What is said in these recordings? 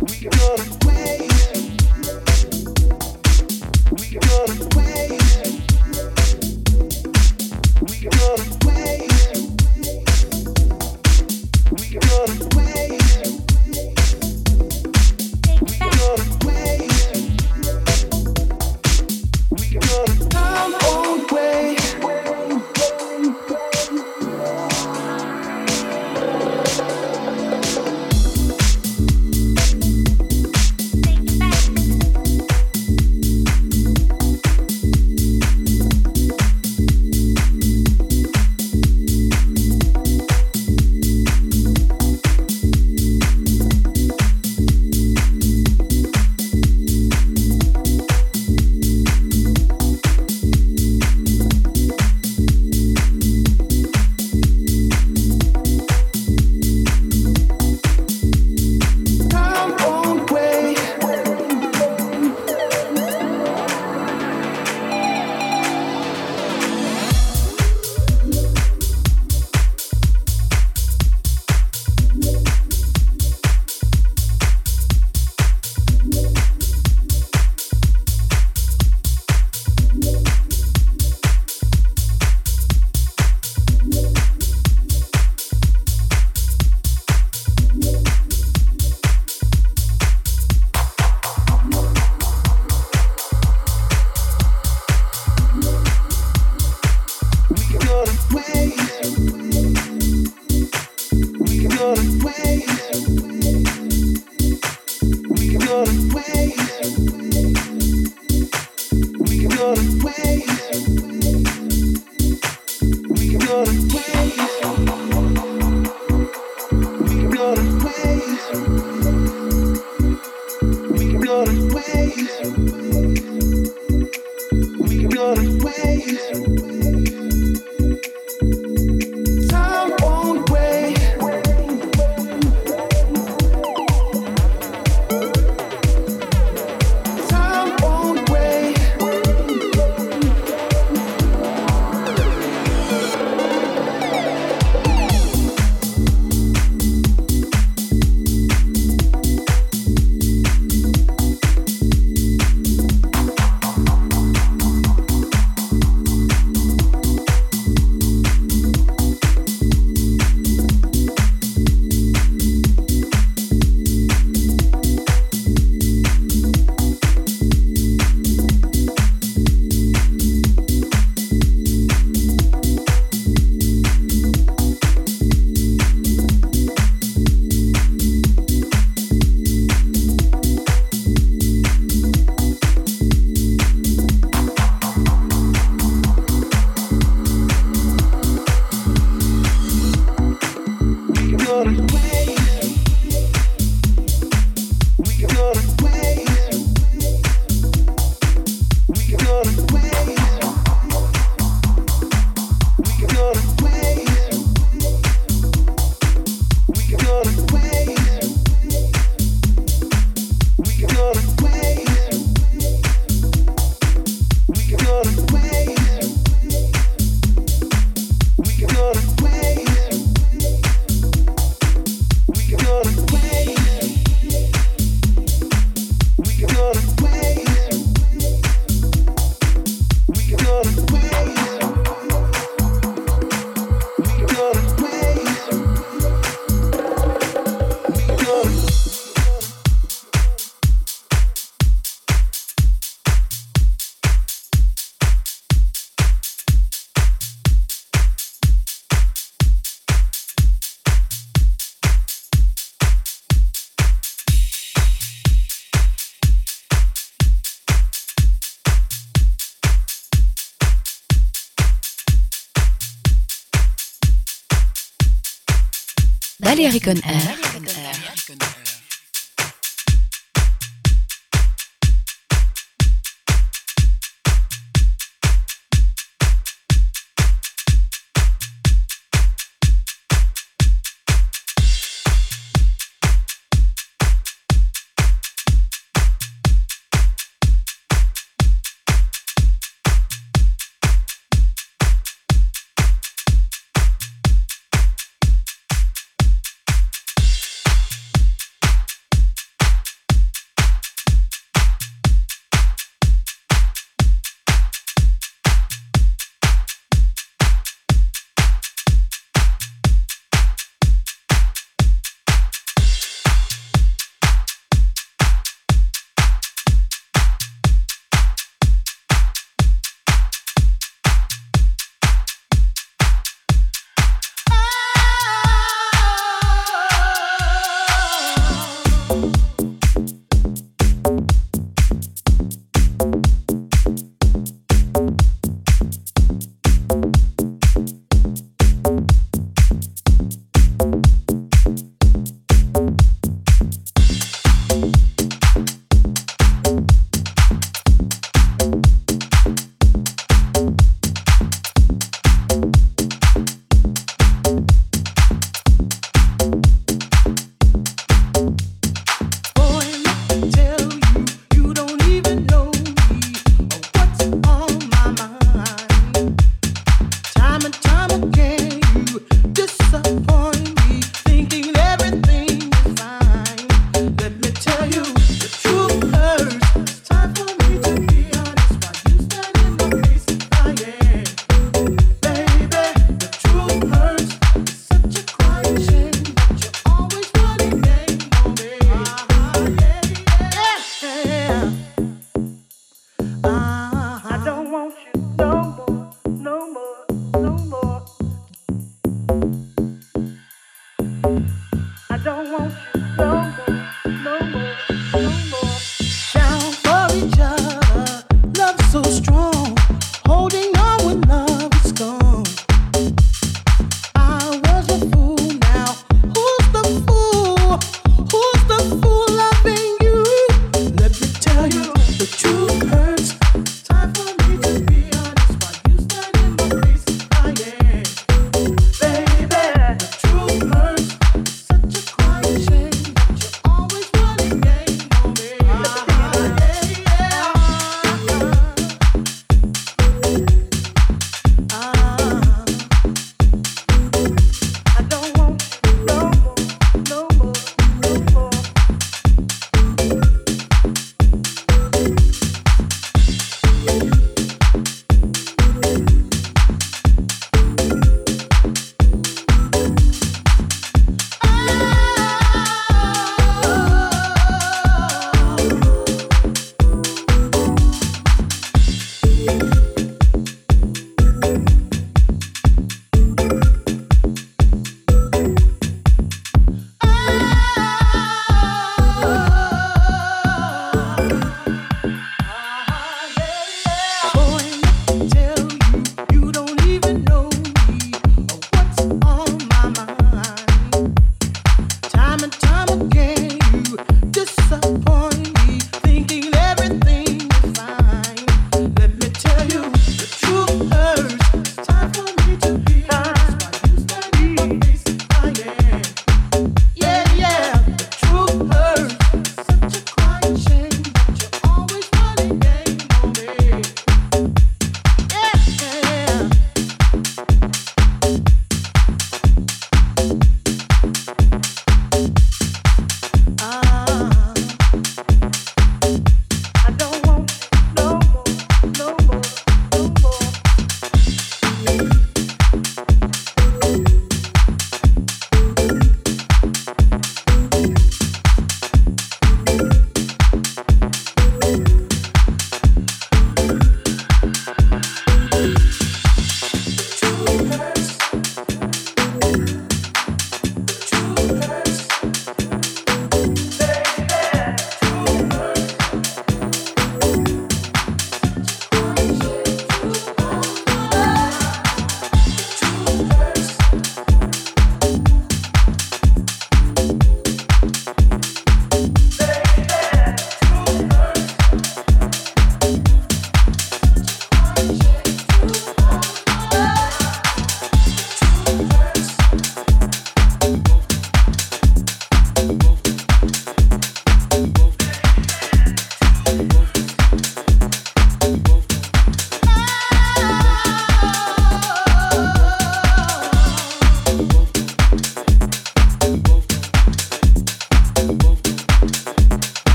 We got. Air.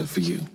good for you.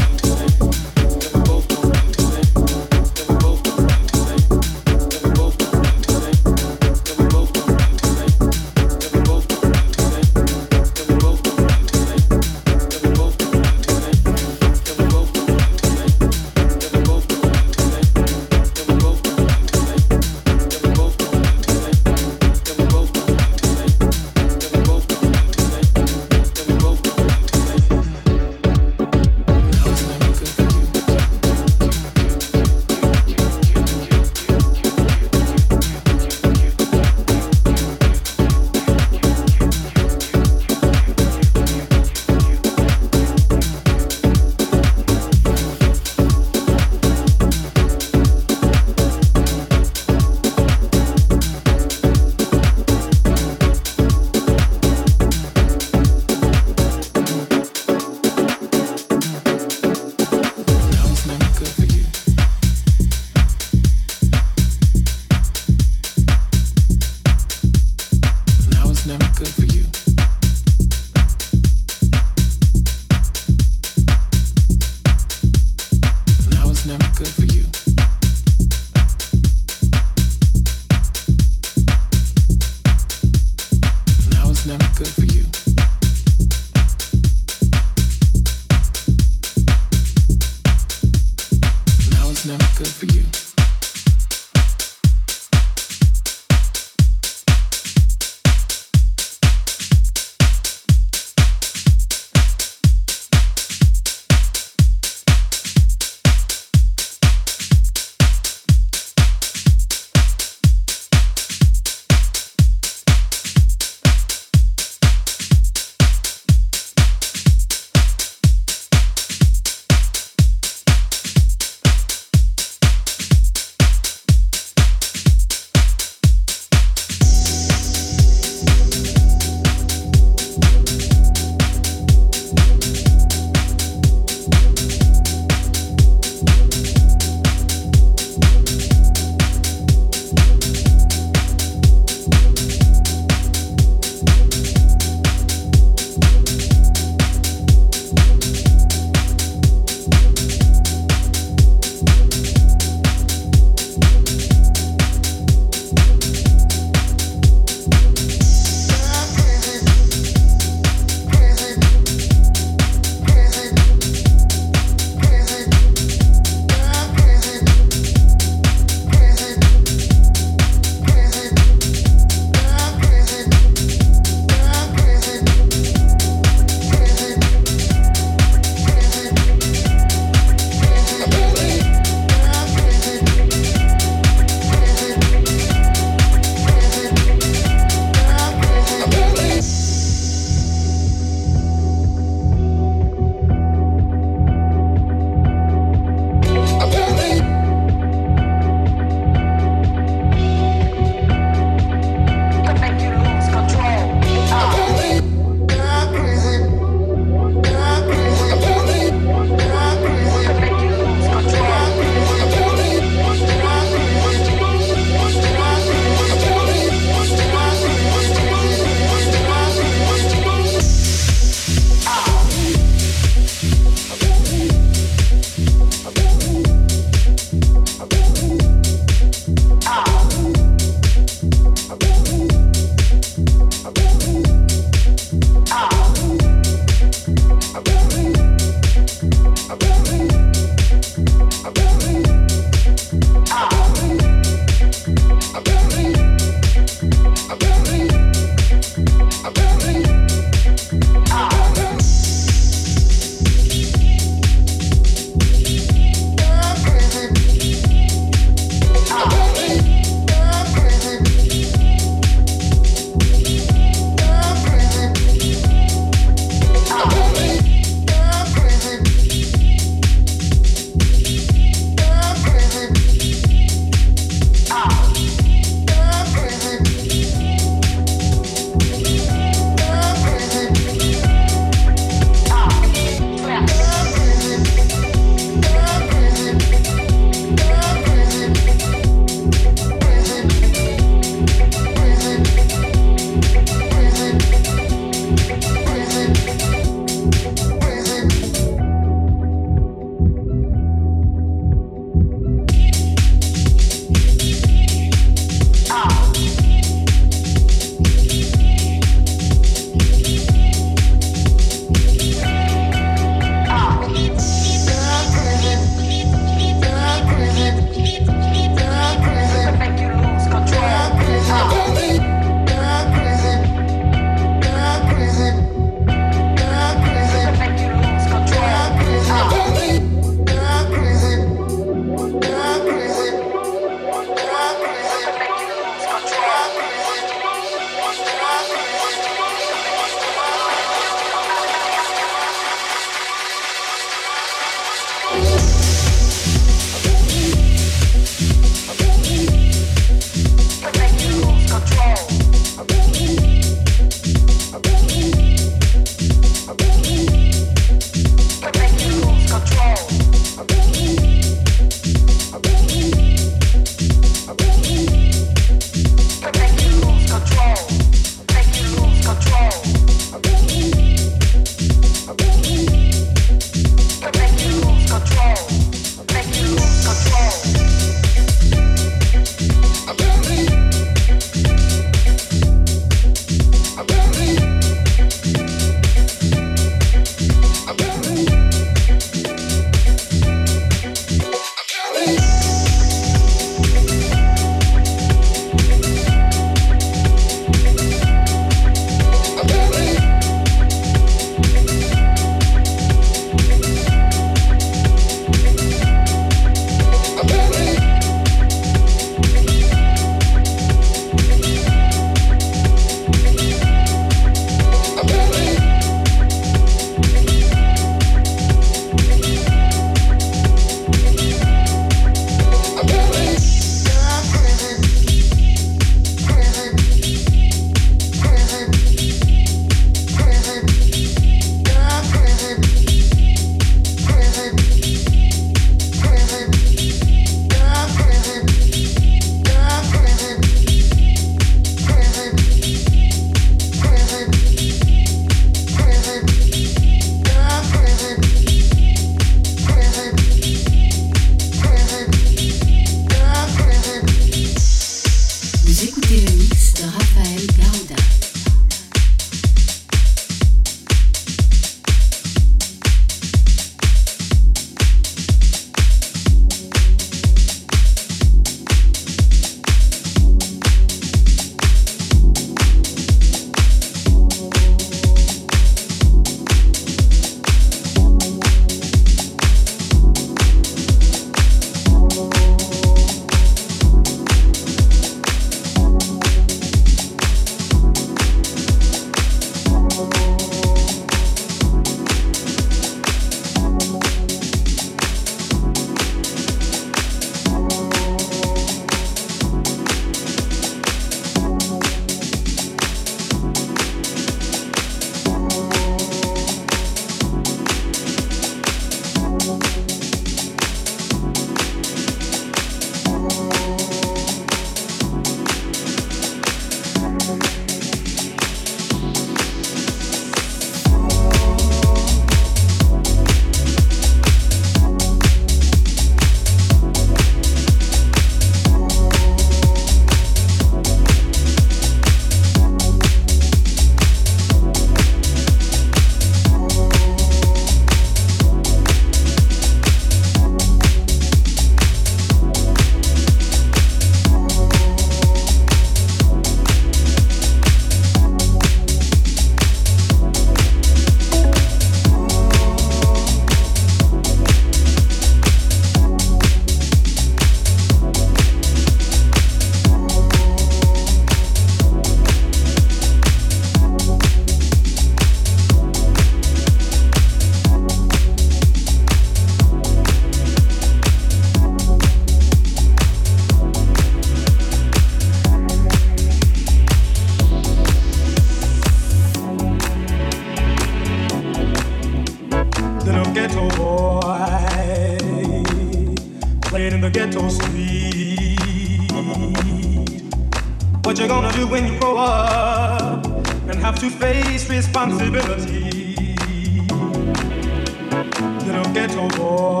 Ghetto boy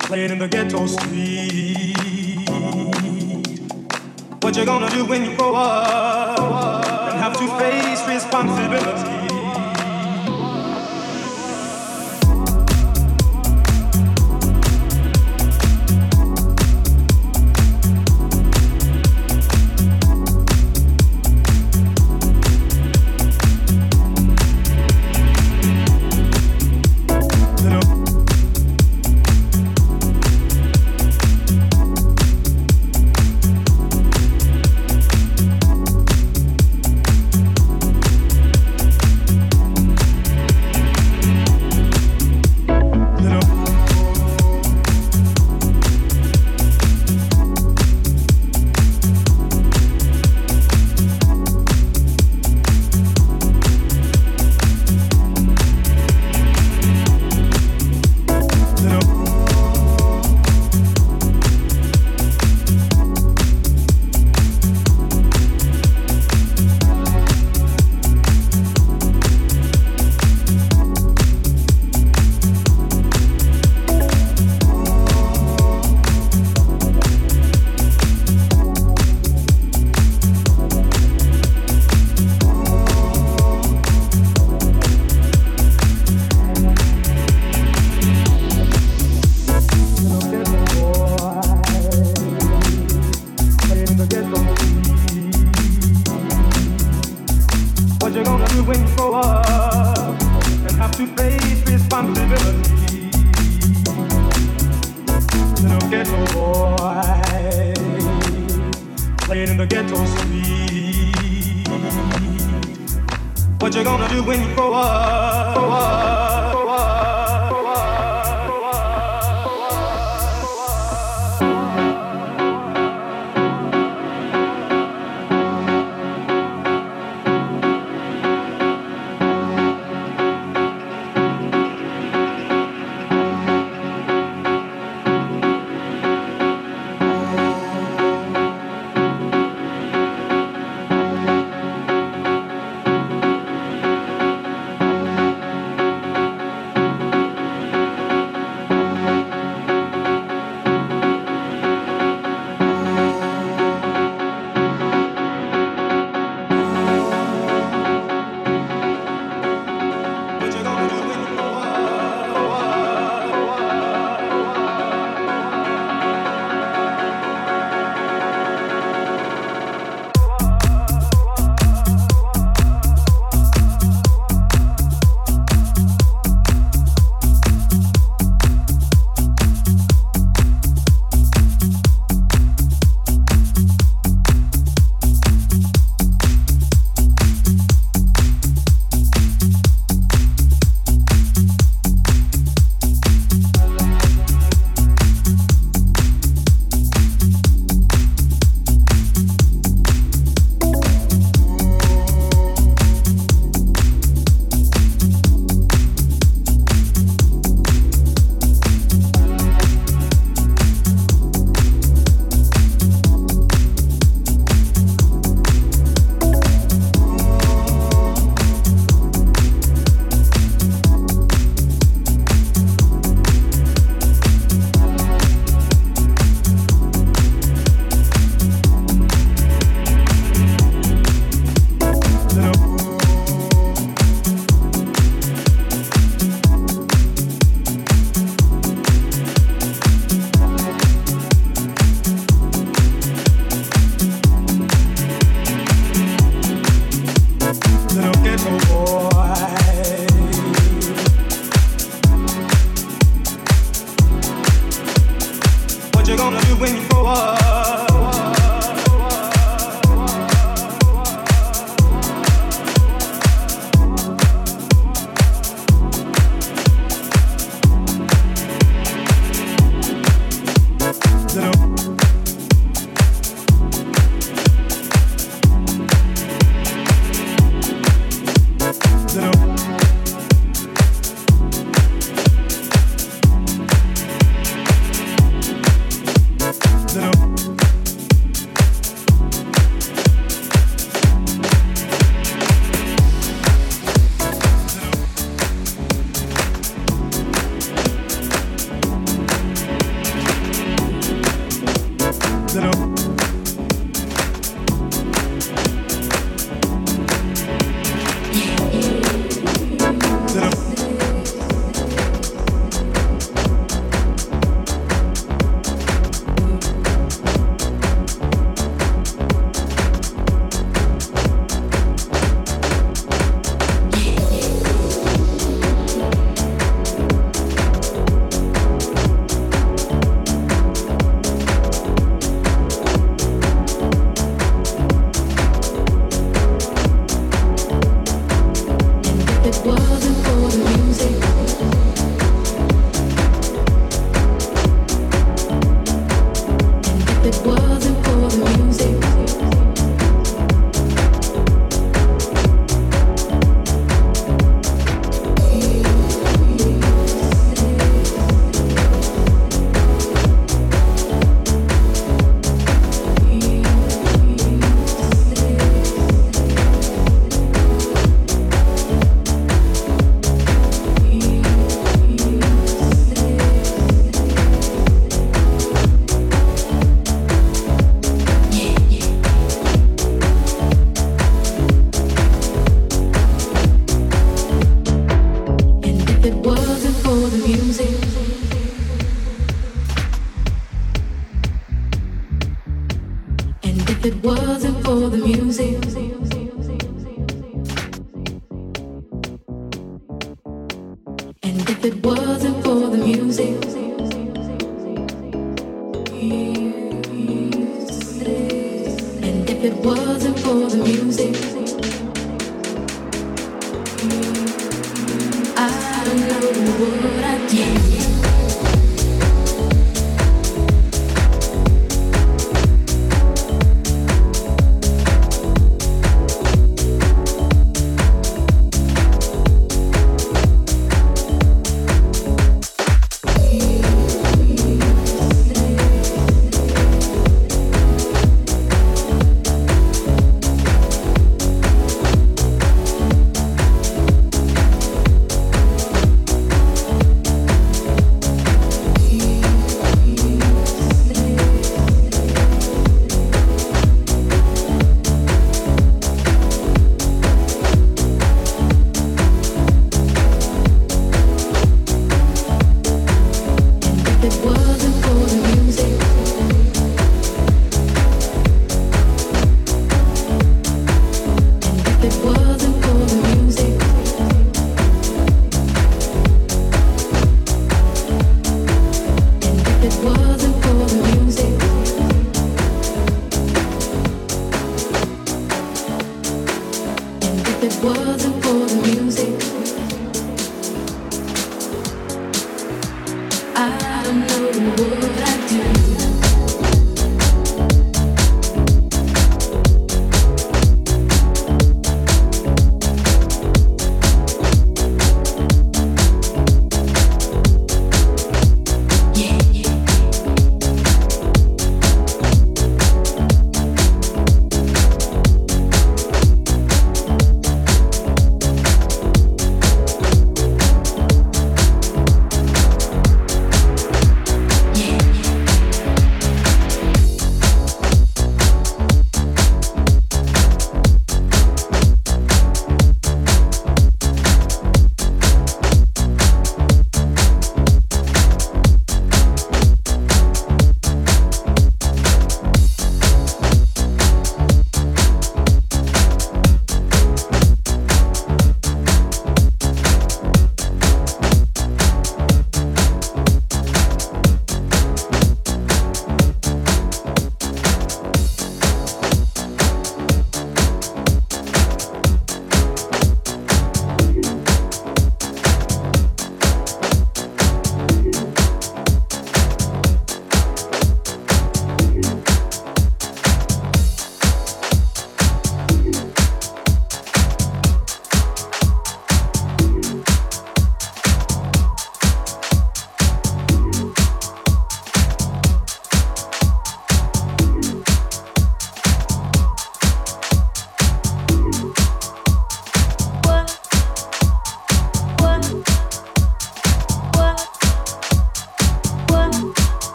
playing in the ghetto street. What you gonna do when you grow up and have to face responsibility? playing in the ghetto street. What you gonna do when you grow up? Grow up?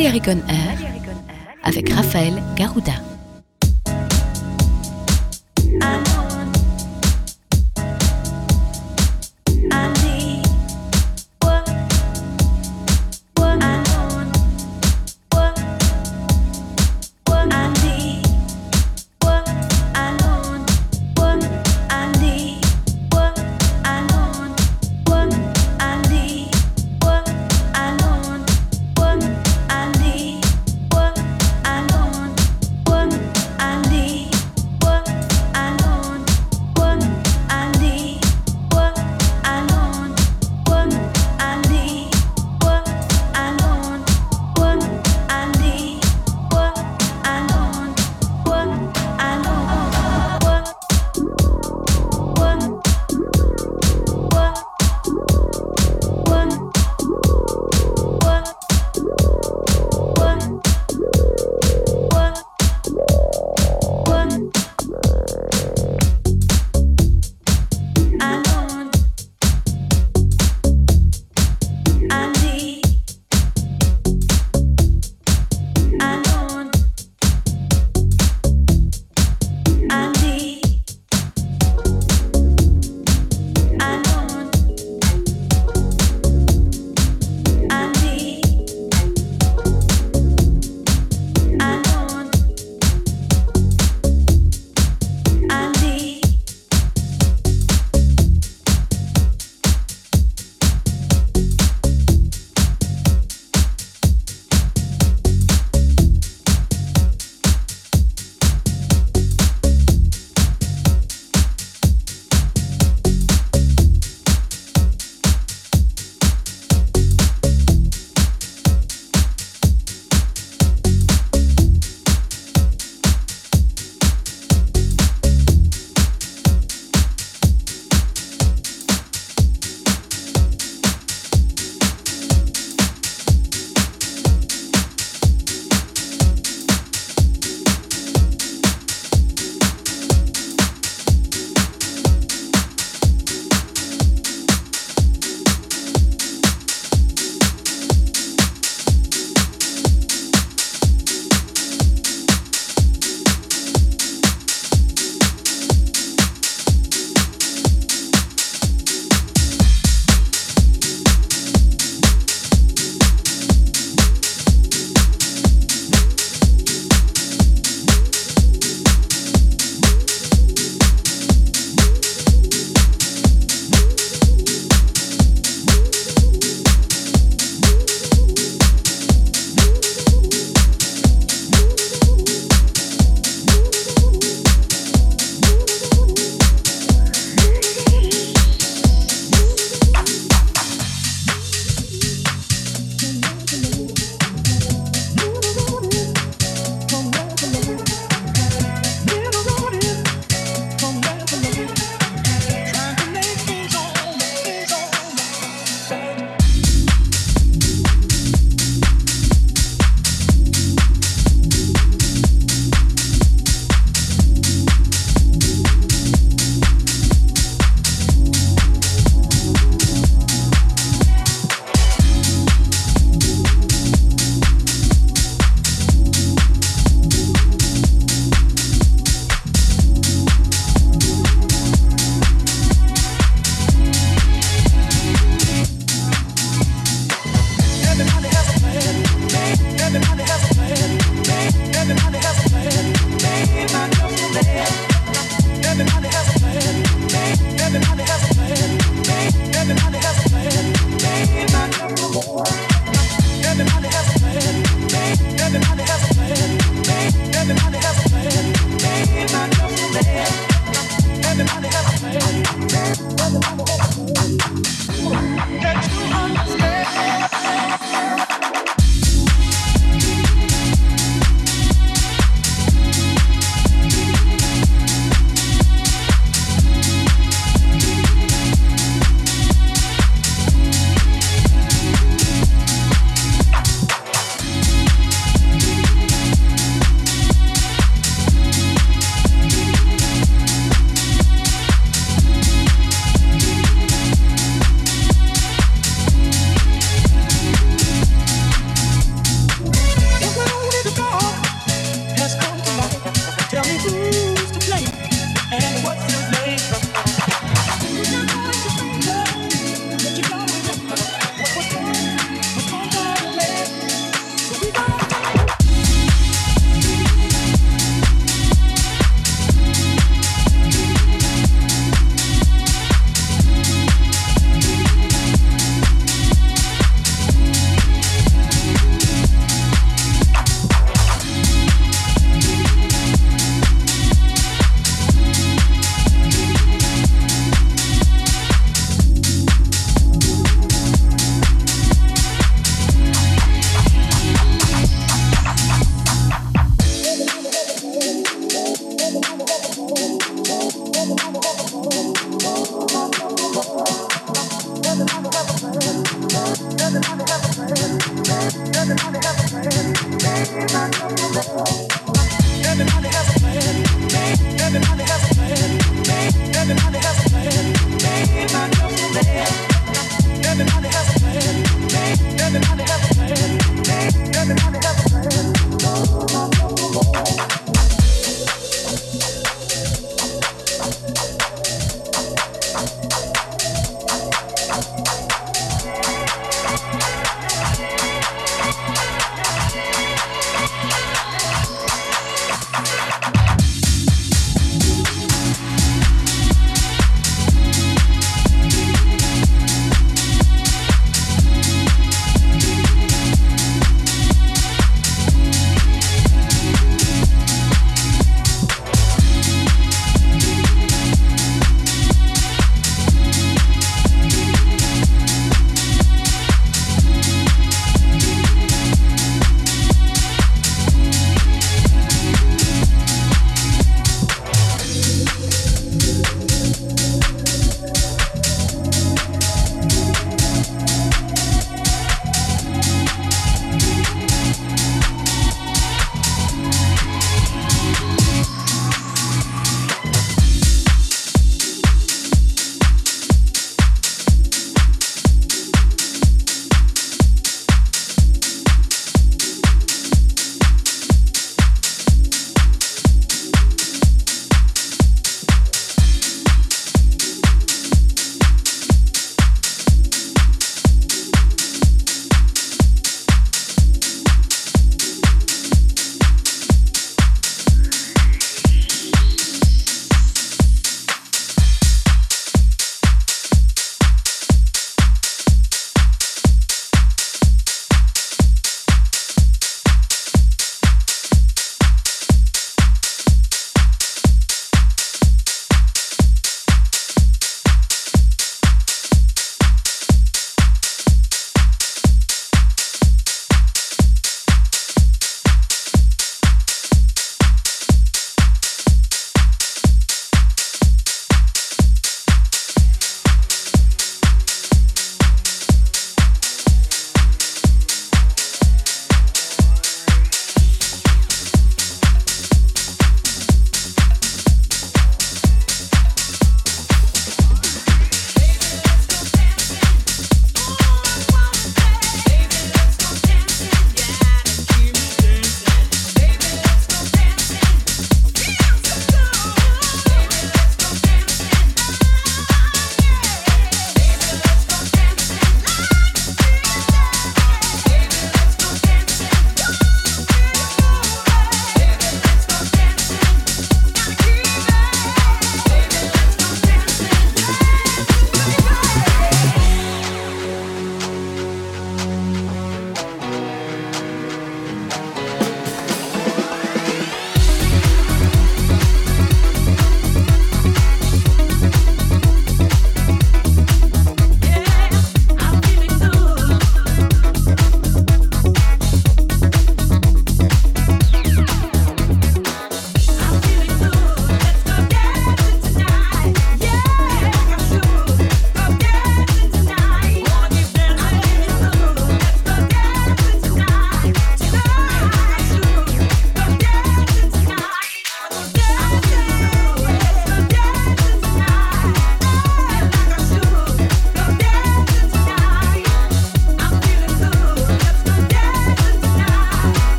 Balearic Air avec Raphaël Garouda.